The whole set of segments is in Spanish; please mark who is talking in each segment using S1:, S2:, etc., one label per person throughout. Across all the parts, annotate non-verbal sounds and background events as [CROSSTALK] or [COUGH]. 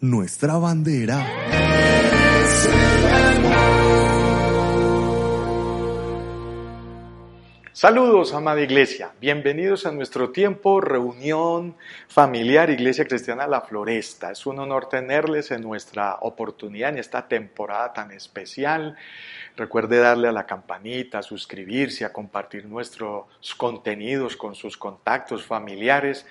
S1: Nuestra bandera.
S2: Saludos, amada iglesia. Bienvenidos a nuestro tiempo, reunión familiar, Iglesia Cristiana La Floresta. Es un honor tenerles en nuestra oportunidad en esta temporada tan especial. Recuerde darle a la campanita, a suscribirse, a compartir nuestros contenidos con sus contactos familiares,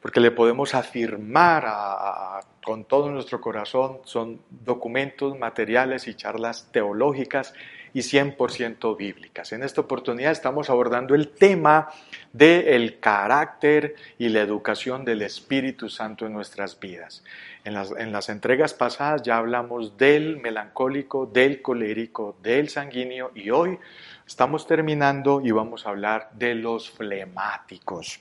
S2: porque le podemos afirmar con todo nuestro corazón, son documentos, materiales y charlas teológicas y 100% bíblicas. En esta oportunidad estamos abordando el tema del carácter y la educación del Espíritu Santo en nuestras vidas. En las, en las entregas pasadas ya hablamos del melancólico, del colérico, del sanguíneo y hoy estamos terminando y vamos a hablar de los flemáticos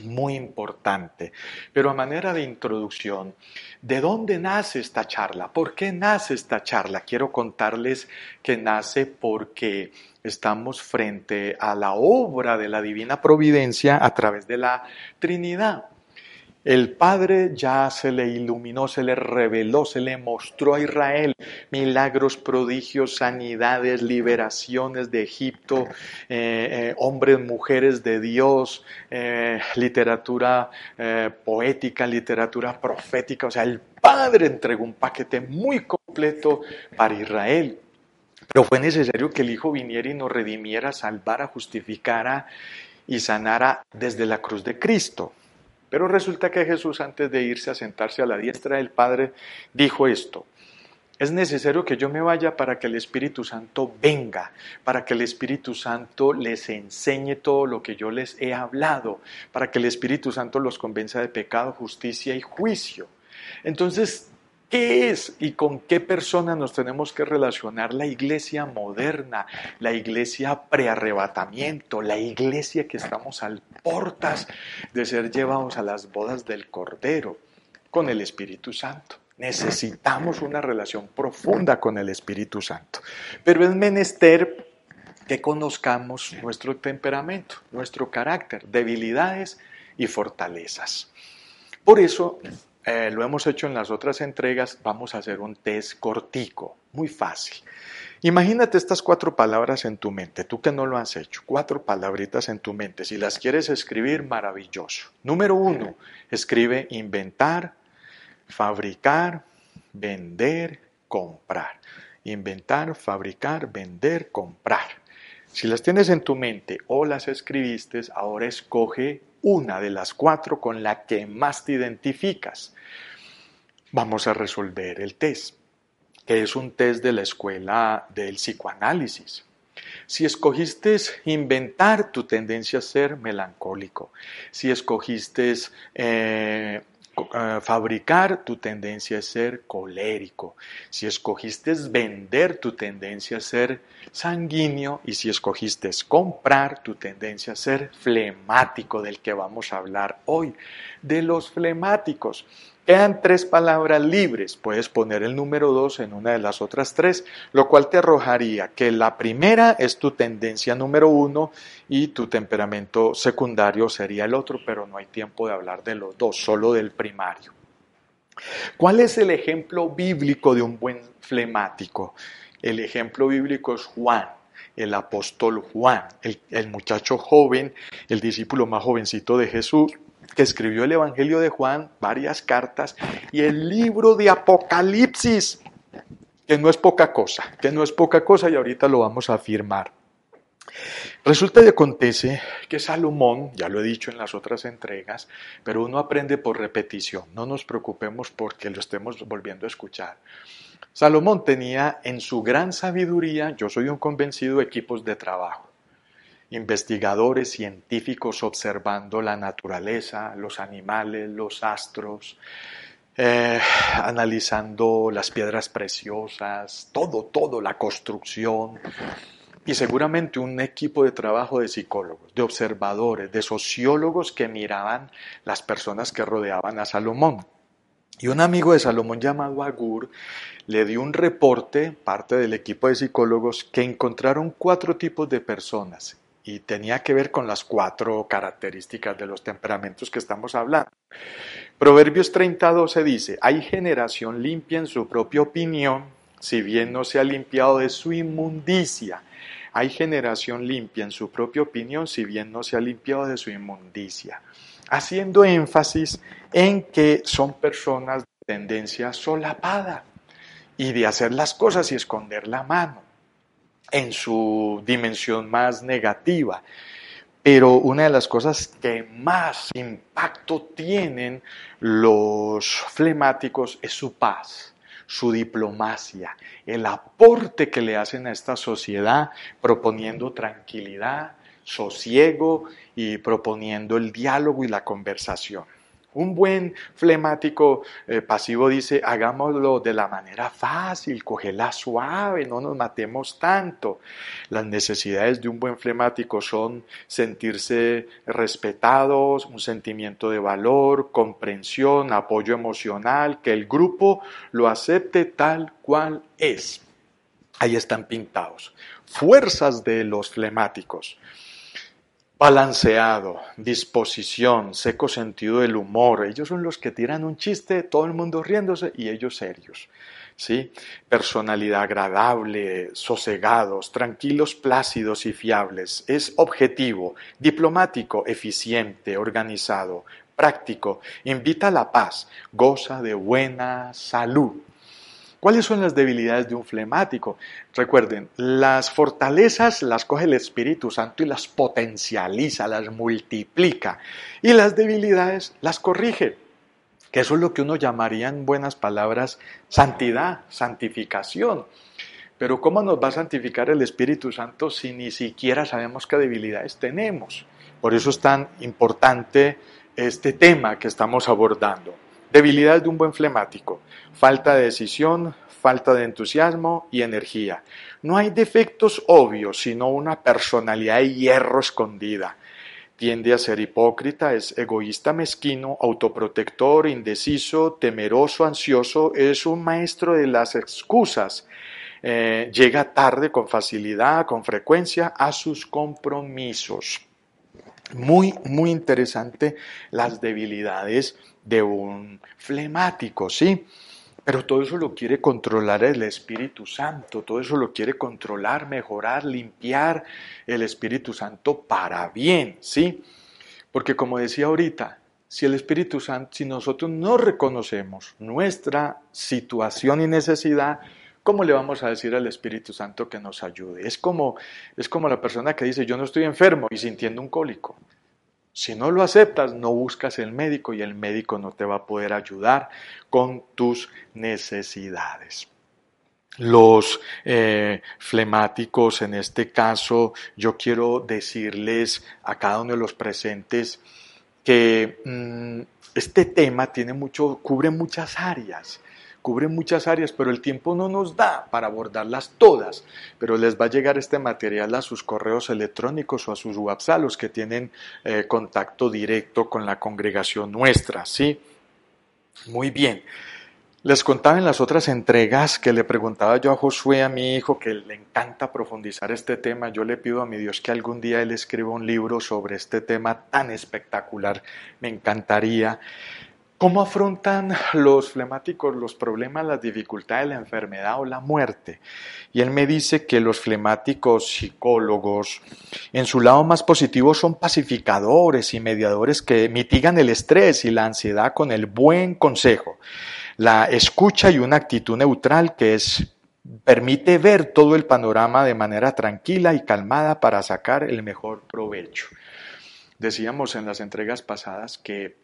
S2: muy importante. Pero a manera de introducción, ¿de dónde nace esta charla? ¿Por qué nace esta charla? Quiero contarles que nace porque estamos frente a la obra de la divina providencia a través de la Trinidad. El Padre ya se le iluminó, se le reveló, se le mostró a Israel milagros, prodigios, sanidades, liberaciones de Egipto, eh, eh, hombres, mujeres de Dios, eh, literatura poética, literatura profética. O sea, el Padre entregó un paquete muy completo para Israel. Pero fue necesario que el Hijo viniera y nos redimiera, salvara, justificara y sanara desde la cruz de Cristo. Pero resulta que Jesús antes de irse a sentarse a la diestra del Padre dijo esto. Es necesario que yo me vaya para que el Espíritu Santo venga, para que el Espíritu Santo les enseñe todo lo que yo les he hablado, para que el Espíritu Santo los convenza de pecado, justicia y juicio. Entonces, ¿Qué es y con qué persona nos tenemos que relacionar la iglesia moderna, la iglesia prearrebatamiento, la iglesia que estamos al portas de ser llevados a las bodas del Cordero con el Espíritu Santo? Necesitamos una relación profunda con el Espíritu Santo. Pero es menester que conozcamos nuestro temperamento, nuestro carácter, debilidades y fortalezas. Por eso eh, lo hemos hecho en las otras entregas, vamos a hacer un test cortico, muy fácil. Imagínate estas cuatro palabras en tu mente, tú que no lo has hecho, cuatro palabritas en tu mente. Si las quieres escribir, maravilloso. Número uno, escribe inventar, fabricar, vender, comprar. Inventar, fabricar, vender, comprar. Si las tienes en tu mente o las escribiste, ahora escoge una de las cuatro con la que más te identificas. Vamos a resolver el test, que es un test de la escuela del psicoanálisis. Si escogiste inventar, tu tendencia a ser melancólico. Si escogiste eh, fabricar, tu tendencia es ser colérico. Si escogiste vender, tu tendencia es ser sanguíneo. Y si escogiste comprar, tu tendencia es ser flemático, del que vamos a hablar hoy. De los flemáticos. Quedan tres palabras libres. Puedes poner el número dos en una de las otras tres, lo cual te arrojaría que la primera es tu tendencia número uno y tu temperamento secundario sería el otro, pero no hay tiempo de hablar de los dos, solo del primario. ¿Cuál es el ejemplo bíblico de un buen flemático? El ejemplo bíblico es Juan el apóstol Juan, el, muchacho joven, el discípulo más jovencito de Jesús, que escribió el Evangelio de Juan, varias cartas, y el libro de Apocalipsis, que no es poca cosa, que no es poca cosa y ahorita lo vamos a afirmar. Resulta y acontece que Salomón, ya lo he dicho en las otras entregas, pero uno aprende por repetición, no nos preocupemos porque lo estemos volviendo a escuchar. Salomón tenía en su gran sabiduría, yo soy un convencido, equipos de trabajo investigadores científicos observando la naturaleza, los animales, los astros, eh, analizando las piedras preciosas, todo, todo, la construcción, y seguramente un equipo de trabajo de psicólogos, de observadores, de sociólogos que miraban las personas que rodeaban a Salomón. Y un amigo de Salomón llamado Agur le dio un reporte, parte del equipo de psicólogos, que encontraron cuatro tipos de personas y tenía que ver con las cuatro características de los temperamentos que estamos hablando. Proverbios 30:12 dice, hay generación limpia en su propia opinión, si bien no se ha limpiado de su inmundicia. Hay generación limpia en su propia opinión, si bien no se ha limpiado de su inmundicia. Haciendo énfasis en que son personas de tendencia solapada y de hacer las cosas y esconder la mano en su dimensión más negativa. Pero una de las cosas que más impacto tienen los flemáticos es su paz, su diplomacia, el aporte que le hacen a esta sociedad proponiendo tranquilidad, sosiego y proponiendo el diálogo y la conversación. Un buen flemático eh, pasivo dice, hagámoslo de la manera fácil, cógela suave, no nos matemos tanto. Las necesidades de un buen flemático son sentirse respetados, un sentimiento de valor, comprensión, apoyo emocional, que el grupo lo acepte tal cual es. Ahí están pintados. Fuerzas de los flemáticos balanceado, disposición, seco sentido del humor. Ellos son los que tiran un chiste, todo el mundo riéndose y ellos serios. ¿sí? Personalidad agradable, sosegados, tranquilos, plácidos y fiables. Es objetivo, diplomático, eficiente, organizado, práctico, invita a la paz, goza de buena salud. ¿Cuáles son las debilidades de un flemático? Recuerden, las fortalezas las coge el Espíritu Santo y las potencializa, las multiplica. Y las debilidades las corrige. Que eso es lo que uno llamaría en buenas palabras santidad, santificación. Pero ¿cómo nos va a santificar el Espíritu Santo si ni siquiera sabemos qué debilidades tenemos? Por eso es tan importante este tema que estamos abordando. Debilidades de un buen flemático, falta de decisión, falta de entusiasmo y energía. No hay defectos obvios, sino una personalidad de hierro escondida. Tiende a ser hipócrita, es egoísta, mezquino, autoprotector, indeciso, temeroso, ansioso, es un maestro de las excusas. Eh, llega tarde con facilidad, con frecuencia a sus compromisos. Muy, muy interesante las debilidades de un flemático, ¿sí? Pero todo eso lo quiere controlar el Espíritu Santo, todo eso lo quiere controlar, mejorar, limpiar el Espíritu Santo para bien, ¿sí? Porque como decía ahorita, si el Espíritu Santo, si nosotros no reconocemos nuestra situación y necesidad, ¿cómo le vamos a decir al Espíritu Santo que nos ayude? Es como, es como la persona que dice, yo no estoy enfermo y sintiendo un cólico. Si no lo aceptas, no buscas el médico y el médico no te va a poder ayudar con tus necesidades. Los eh, flemáticos, en este caso, yo quiero decirles a cada uno de los presentes que mm, este tema tiene mucho, cubre muchas áreas cubre muchas áreas, pero el tiempo no nos da para abordarlas todas. Pero les va a llegar este material a sus correos electrónicos o a sus WhatsApp, los que tienen eh, contacto directo con la congregación nuestra, ¿sí? Muy bien. Les contaba en las otras entregas que le preguntaba yo a Josué, a mi hijo, que le encanta profundizar este tema. Yo le pido a mi Dios que algún día él escriba un libro sobre este tema tan espectacular. Me encantaría. ¿Cómo afrontan los flemáticos los problemas, las dificultades, la enfermedad o la muerte? Y él me dice que los flemáticos psicólogos, en su lado más positivo, son pacificadores y mediadores que mitigan el estrés y la ansiedad con el buen consejo, la escucha y una actitud neutral que es permite ver todo el panorama de manera tranquila y calmada para sacar el mejor provecho. Decíamos en las entregas pasadas que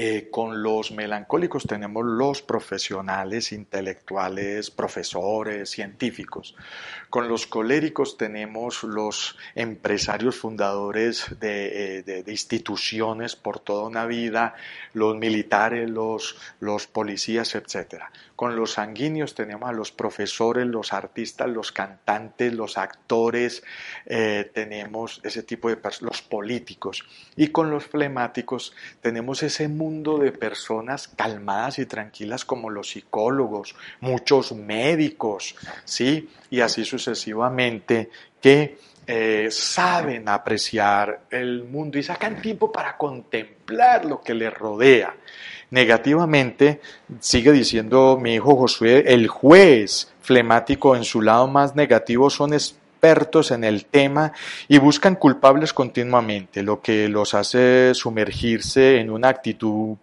S2: eh, con los melancólicos tenemos los profesionales, intelectuales, profesores, científicos. Con los coléricos tenemos los empresarios fundadores de, eh, instituciones por toda una vida, los militares, los, los policías, etc. Con los sanguíneos tenemos a los profesores, los artistas, los cantantes, los actores, eh, tenemos ese tipo de personas, los políticos. Y con los flemáticos tenemos ese mundo de personas calmadas y tranquilas como los psicólogos, muchos médicos, ¿sí? Y así sucesivamente, que eh, saben apreciar el mundo y sacan tiempo para contemplar lo que les rodea. Negativamente, sigue diciendo mi hijo Josué, el juez flemático en su lado más negativo son expertos en el tema y buscan culpables continuamente, lo que los hace sumergirse en una actitud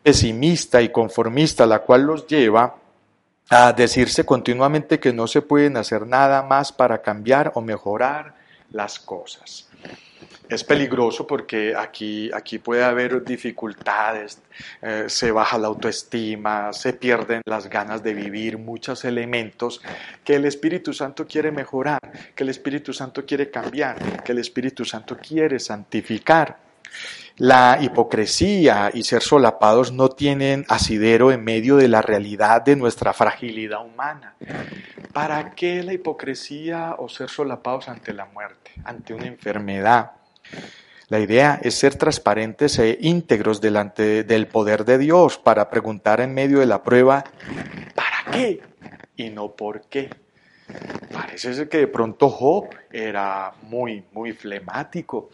S2: pesimista y conformista, la cual los lleva a decirse continuamente que no se pueden hacer nada más para cambiar o mejorar las cosas. Es peligroso porque aquí, aquí puede haber dificultades, eh, se baja la autoestima, se pierden las ganas de vivir, muchos elementos que el Espíritu Santo quiere mejorar, que el Espíritu Santo quiere cambiar, que el Espíritu Santo quiere santificar. La hipocresía y ser solapados no tienen asidero en medio de la realidad de nuestra fragilidad humana. ¿Para qué la hipocresía o ser solapados ante la muerte, ante una enfermedad? La idea es ser transparentes e íntegros delante del poder de Dios para preguntar en medio de la prueba, ¿para qué? Y no por qué. Parece que de pronto Job era muy, muy flemático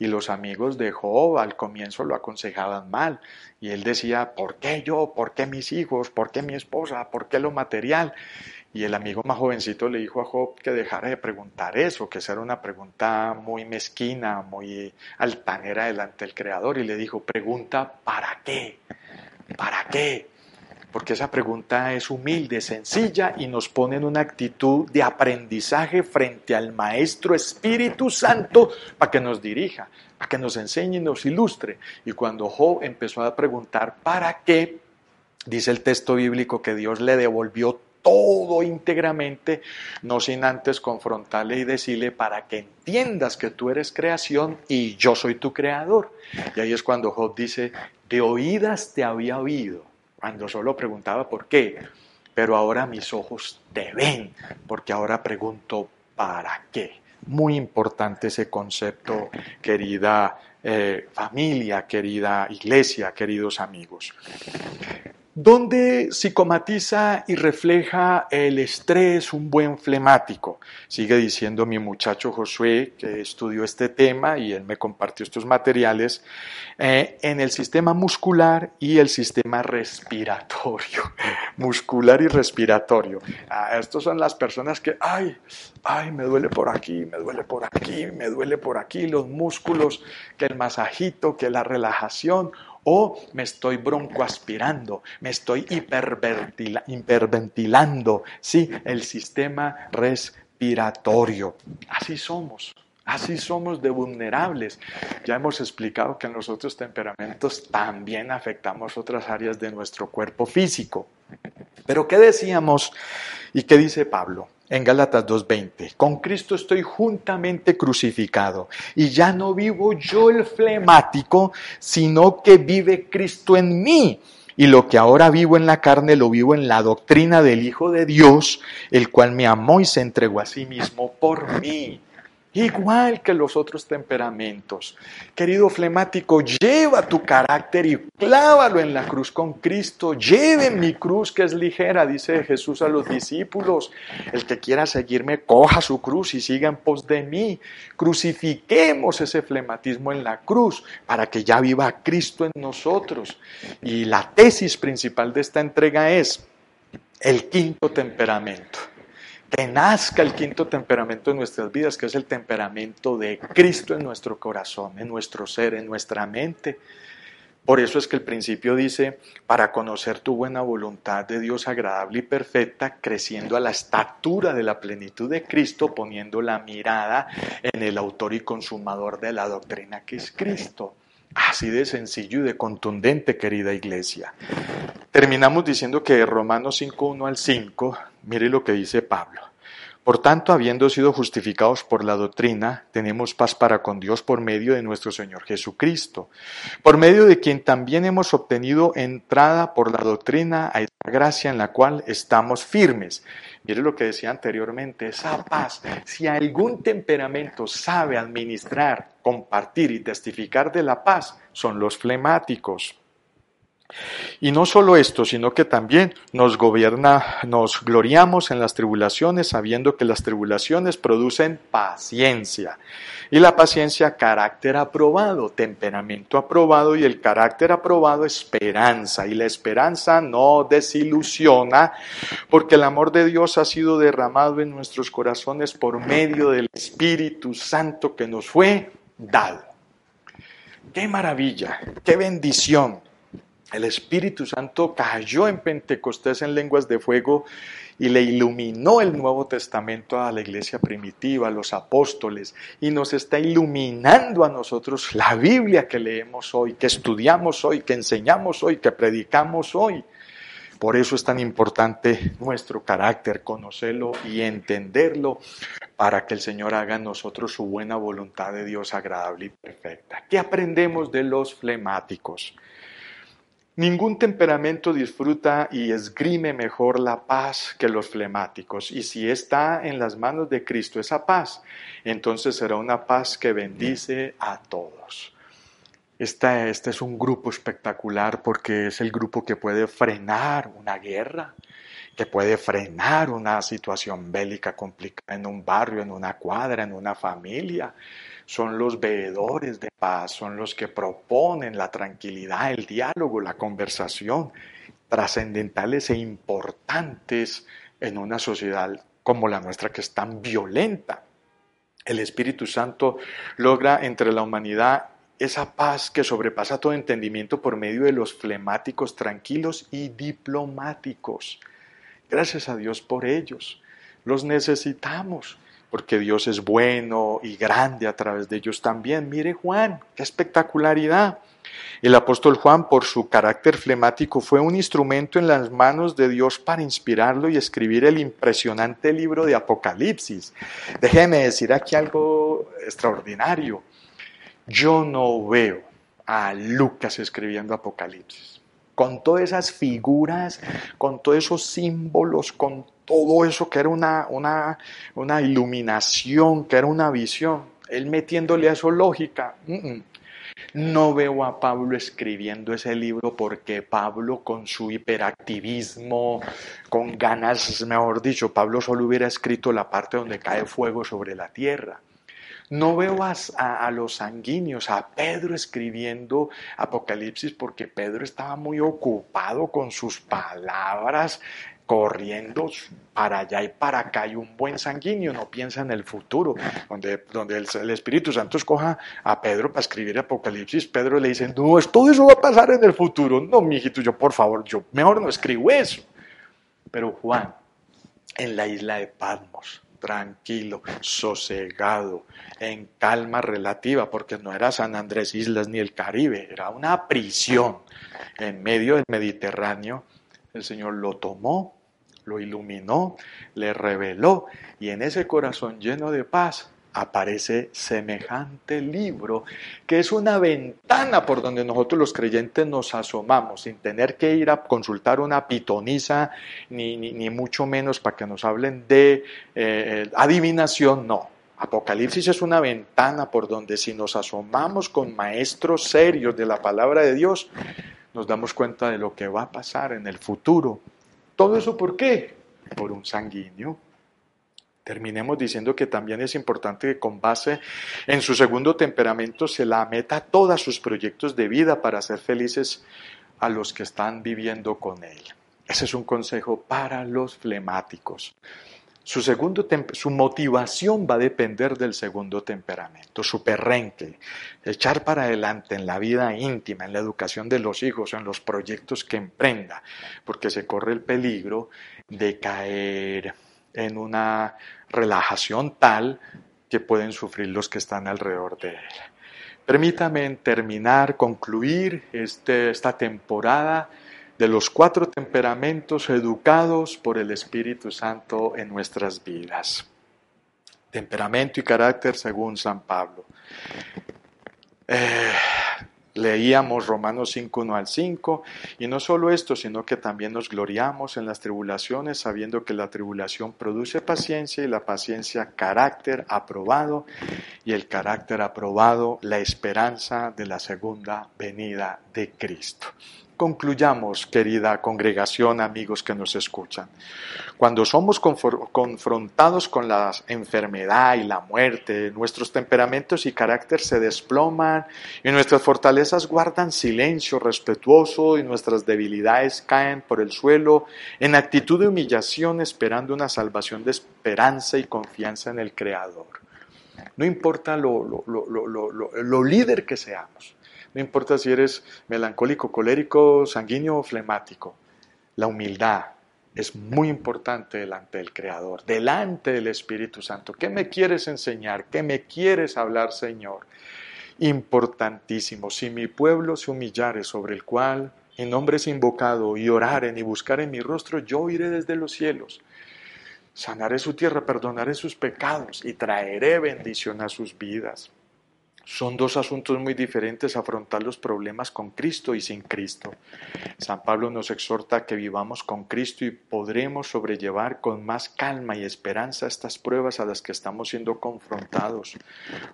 S2: y los amigos de Job al comienzo lo aconsejaban mal. Y él decía, ¿por qué yo? ¿Por qué mis hijos? ¿Por qué mi esposa? ¿Por qué lo material? Y el amigo más jovencito le dijo a Job que dejara de preguntar eso, que esa era una pregunta muy mezquina, muy altanera delante del Creador. Y le dijo, pregunta, ¿para qué? ¿Para qué? porque esa pregunta es humilde, sencilla y nos pone en una actitud de aprendizaje frente al Maestro Espíritu Santo para que nos dirija, para que nos enseñe y nos ilustre. Y cuando Job empezó a preguntar ¿para qué? Dice el texto bíblico que Dios le devolvió todo íntegramente, no sin antes confrontarle y decirle para que entiendas que tú eres creación y yo soy tu creador. Y ahí es cuando Job dice, de oídas te había oído cuando solo preguntaba por qué, pero ahora mis ojos te ven, porque ahora pregunto para qué. Muy importante ese concepto, querida eh, familia, querida iglesia, queridos amigos. ¿Dónde psicomatiza y refleja el estrés un buen flemático? Sigue diciendo mi muchacho Josué, que estudió este tema y él me compartió estos materiales, eh, en el sistema muscular y el sistema respiratorio. [LAUGHS] muscular y respiratorio. Ah, estos son las personas que, ay, ay, me duele por aquí, me duele por aquí, me duele por aquí, los músculos, que el masajito, que la relajación o me estoy broncoaspirando, me estoy hiperventilando, sí, el sistema respiratorio. Así somos. Así somos de vulnerables. Ya hemos explicado que en los otros temperamentos también afectamos otras áreas de nuestro cuerpo físico. Pero ¿qué decíamos y qué dice Pablo? En Gálatas 2.20, con Cristo estoy juntamente crucificado y ya no vivo yo el flemático, sino que vive Cristo en mí. Y lo que ahora vivo en la carne lo vivo en la doctrina del Hijo de Dios, el cual me amó y se entregó a sí mismo por mí igual que los otros temperamentos. Querido flemático, lleva tu carácter y clávalo en la cruz con Cristo. Lleve mi cruz que es ligera, dice Jesús a los discípulos. El que quiera seguirme, coja su cruz y siga en pos de mí. Crucifiquemos ese flematismo en la cruz para que ya viva Cristo en nosotros. Y la tesis principal de esta entrega es el quinto temperamento que nazca el quinto temperamento en nuestras vidas, que es el temperamento de Cristo en nuestro corazón, en nuestro ser, en nuestra mente. Por eso es que el principio dice, para conocer tu buena voluntad de Dios agradable y perfecta, creciendo a la estatura de la plenitud de Cristo, poniendo la mirada en el autor y consumador de la doctrina que es Cristo. Así de sencillo y de contundente, querida iglesia. Terminamos diciendo que Romanos 5, 1 al 5, mire lo que dice Pablo. Por tanto, habiendo sido justificados por la doctrina, tenemos paz para con Dios por medio de nuestro Señor Jesucristo, por medio de quien también hemos obtenido entrada por la doctrina a esta gracia en la cual estamos firmes. Mire lo que decía anteriormente, esa paz. Si algún temperamento sabe administrar, compartir y testificar de la paz, son los flemáticos. Y no solo esto, sino que también nos gobierna, nos gloriamos en las tribulaciones, sabiendo que las tribulaciones producen paciencia. Y la paciencia, carácter aprobado, temperamento aprobado, y el carácter aprobado, esperanza. Y la esperanza no desilusiona, porque el amor de Dios ha sido derramado en nuestros corazones por medio del Espíritu Santo que nos fue dado. ¡Qué maravilla! ¡Qué bendición! El Espíritu Santo cayó en Pentecostés en lenguas de fuego y le iluminó el Nuevo Testamento a la iglesia primitiva, a los apóstoles, y nos está iluminando a nosotros la Biblia que leemos hoy, que estudiamos hoy, que enseñamos hoy, que predicamos hoy. Por eso es tan importante nuestro carácter, conocerlo y entenderlo para que el Señor haga en nosotros su buena voluntad de Dios agradable y perfecta. ¿Qué aprendemos de los flemáticos? Ningún temperamento disfruta y esgrime mejor la paz que los flemáticos. Y si está en las manos de Cristo esa paz, entonces será una paz que bendice a todos. Este, este es un grupo espectacular porque es el grupo que puede frenar una guerra, que puede frenar una situación bélica complicada en un barrio, en una cuadra, en una familia son los veedores de paz, son los que proponen la tranquilidad, el diálogo, la conversación, trascendentales e importantes en una sociedad como la nuestra que es tan violenta. El Espíritu Santo logra entre la humanidad esa paz que sobrepasa todo entendimiento por medio de los flemáticos tranquilos y diplomáticos. Gracias a Dios por ellos. Los necesitamos porque Dios es bueno y grande a través de ellos también. Mire Juan, qué espectacularidad. El apóstol Juan, por su carácter flemático, fue un instrumento en las manos de Dios para inspirarlo y escribir el impresionante libro de Apocalipsis. Déjeme decir aquí algo extraordinario. Yo no veo a Lucas escribiendo Apocalipsis. Con todas esas figuras, con todos esos símbolos, con todo eso que era una, una, una iluminación, que era una visión, él metiéndole a eso lógica. No veo a Pablo escribiendo ese libro porque Pablo con su hiperactivismo, con ganas, mejor dicho, Pablo solo hubiera escrito la parte donde cae fuego sobre la tierra. No veo a, los sanguíneos, a Pedro escribiendo Apocalipsis porque Pedro estaba muy ocupado con sus palabras corriendo para allá y para acá. Y un buen sanguíneo no piensa en el futuro, donde, donde el, Espíritu Santo escoja a Pedro para escribir Apocalipsis, Pedro le dice, no, todo eso va a pasar en el futuro, no, mijito, yo por favor, yo mejor no escribo eso. Pero Juan, en la isla de Patmos, tranquilo, sosegado, en calma relativa, porque no era San Andrés Islas ni el Caribe, era una prisión. En medio del Mediterráneo, el Señor lo tomó, lo iluminó, le reveló y en ese corazón lleno de paz aparece semejante libro que es una ventana por donde nosotros los creyentes nos asomamos sin tener que ir a consultar una pitonisa ni, ni, mucho menos para que nos hablen de eh, adivinación, no. Apocalipsis es una ventana por donde si nos asomamos con maestros serios de la palabra de Dios, nos damos cuenta de lo que va a pasar en el futuro. ¿Todo eso por qué? Por un sanguíneo. Terminemos diciendo que también es importante que con base en su segundo temperamento se la meta todos sus proyectos de vida para hacer felices a los que están viviendo con él. Ese es un consejo para los flemáticos. Su, segundo su motivación va a depender del segundo temperamento, su perrenque, echar para adelante en la vida íntima, en la educación de los hijos, en los proyectos que emprenda, porque se corre el peligro de caer en una relajación tal que pueden sufrir los que están alrededor de él. Permítame terminar, concluir este, esta temporada de los cuatro temperamentos educados por el Espíritu Santo en nuestras vidas. Temperamento y carácter según San Pablo. Eh, Leíamos Romanos 5, 1 al 5, y no solo esto, sino que también nos gloriamos en las tribulaciones, sabiendo que la tribulación produce paciencia y la paciencia carácter aprobado, y el carácter aprobado la esperanza de la segunda venida de Cristo. Concluyamos, querida congregación, amigos que nos escuchan. Cuando somos confrontados con la enfermedad y la muerte, nuestros temperamentos y carácter se desploman y nuestras fortalezas guardan silencio respetuoso y nuestras debilidades caen por el suelo en actitud de humillación esperando una salvación de esperanza y confianza en el Creador. No importa lo, lo líder que seamos. No importa si eres melancólico, colérico, sanguíneo o flemático. La humildad es muy importante delante del Creador, delante del Espíritu Santo. ¿Qué me quieres enseñar? ¿Qué me quieres hablar, Señor? Importantísimo. Si mi pueblo se humillare sobre el cual mi nombre es invocado y oraren y buscaren mi rostro, yo iré desde los cielos. Sanaré su tierra, perdonaré sus pecados y traeré bendición a sus vidas. Son dos asuntos muy diferentes afrontar los problemas con Cristo y sin Cristo. San Pablo nos exhorta que vivamos con Cristo y podremos sobrellevar con más calma y esperanza estas pruebas a las que estamos siendo confrontados,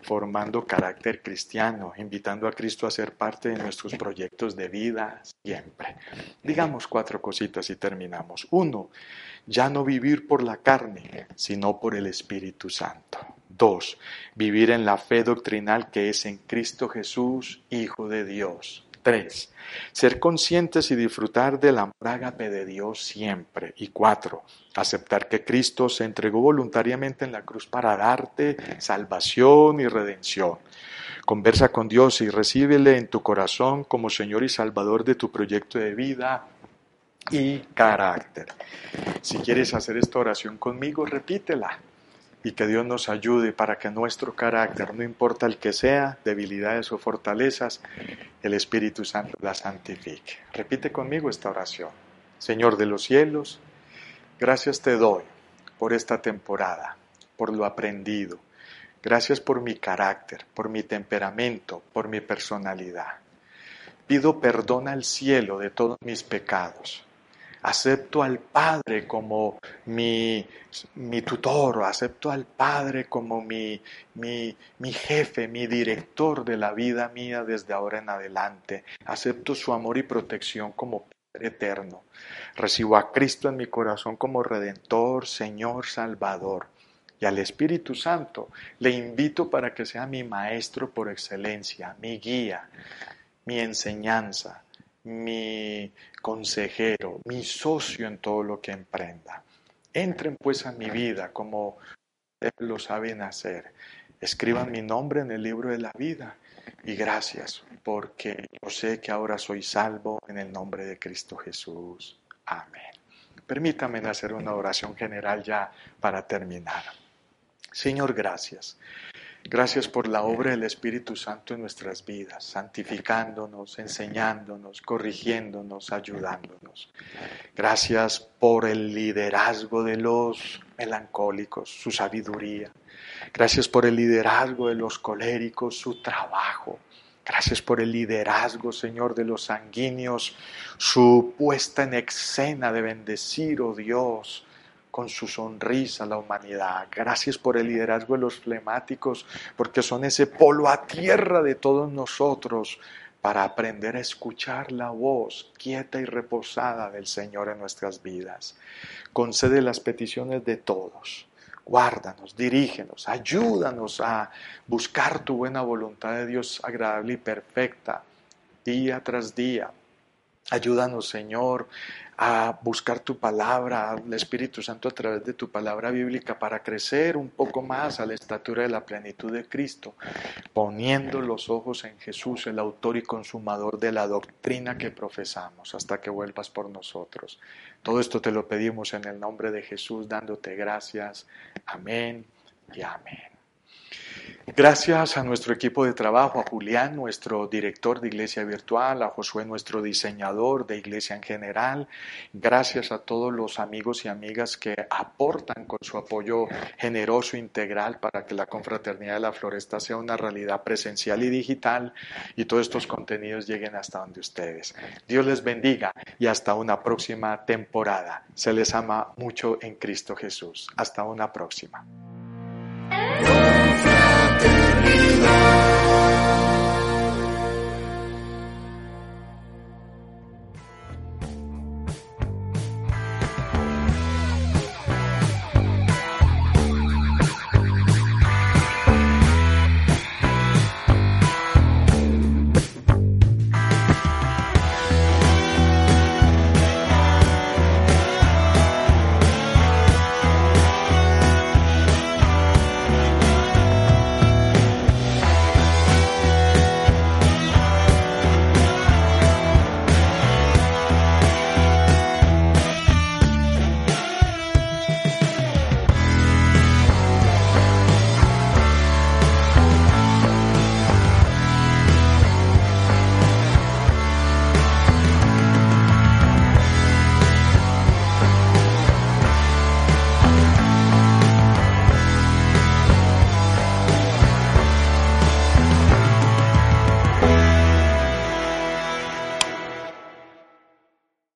S2: formando carácter cristiano, invitando a Cristo a ser parte de nuestros proyectos de vida siempre. Digamos cuatro cositas y terminamos. Uno, ya no vivir por la carne, sino por el Espíritu Santo. Dos, vivir en la fe doctrinal que es en Cristo Jesús, Hijo de Dios. Tres, ser conscientes y disfrutar del amor ágape de Dios siempre. Y cuatro, aceptar que Cristo se entregó voluntariamente en la cruz para darte salvación y redención. Conversa con Dios y recíbele en tu corazón como Señor y Salvador de tu proyecto de vida y carácter. Si quieres hacer esta oración conmigo, repítela y que Dios nos ayude para que nuestro carácter, no importa el que sea, debilidades o fortalezas, el Espíritu Santo la santifique. Repite conmigo esta oración. Señor de los cielos, gracias te doy por esta temporada, por lo aprendido. Gracias por mi carácter, por mi temperamento, por mi personalidad. Pido perdón al cielo de todos mis pecados acepto al Padre como mi, mi tutor, acepto al Padre como mi, mi, mi jefe, mi director de la vida mía desde ahora en adelante. Acepto su amor y protección como Padre eterno. Recibo a Cristo en mi corazón como Redentor, Señor, Salvador. Y al Espíritu Santo le invito para que sea mi maestro por excelencia, mi guía, mi enseñanza, mi consejero, mi socio en todo lo que emprenda. Entren pues a mi vida como lo saben hacer. Escriban mi nombre en el libro de la vida y gracias porque yo sé que ahora soy salvo en el nombre de Cristo Jesús. Amén. Permítanme hacer una oración general ya para terminar. Señor, gracias. Gracias por la obra del Espíritu Santo en nuestras vidas, santificándonos, enseñándonos, corrigiéndonos, ayudándonos. Gracias por el liderazgo de los melancólicos, su sabiduría. Gracias por el liderazgo de los coléricos, su trabajo. Gracias por el liderazgo, Señor, de los sanguíneos, su puesta en escena de bendecir, oh Dios, con su sonrisa la humanidad. Gracias por el liderazgo de los flemáticos, porque son ese polo a tierra de todos nosotros para aprender a escuchar la voz quieta y reposada del Señor en nuestras vidas. Concede las peticiones de todos. Guárdanos, dirígenos, ayúdanos a buscar tu buena voluntad de Dios agradable y perfecta día tras día. Ayúdanos, Señor, a buscar tu palabra, al Espíritu Santo a través de tu palabra bíblica para crecer un poco más a la estatura de la plenitud de Cristo, poniendo los ojos en Jesús, el autor y consumador de la doctrina que profesamos, hasta que vuelvas por nosotros. Todo esto te lo pedimos en el nombre de Jesús, dándote gracias. Amén y amén. Gracias a nuestro equipo de trabajo, a Julián, nuestro director de Iglesia Virtual, a Josué, nuestro diseñador de Iglesia en general. Gracias a todos los amigos y amigas que aportan con su apoyo generoso integral para que la Confraternidad de la Floresta sea una realidad presencial y digital y todos estos contenidos lleguen hasta donde ustedes. Dios les bendiga y hasta una próxima temporada. Se les ama mucho en Cristo Jesús. Hasta una próxima.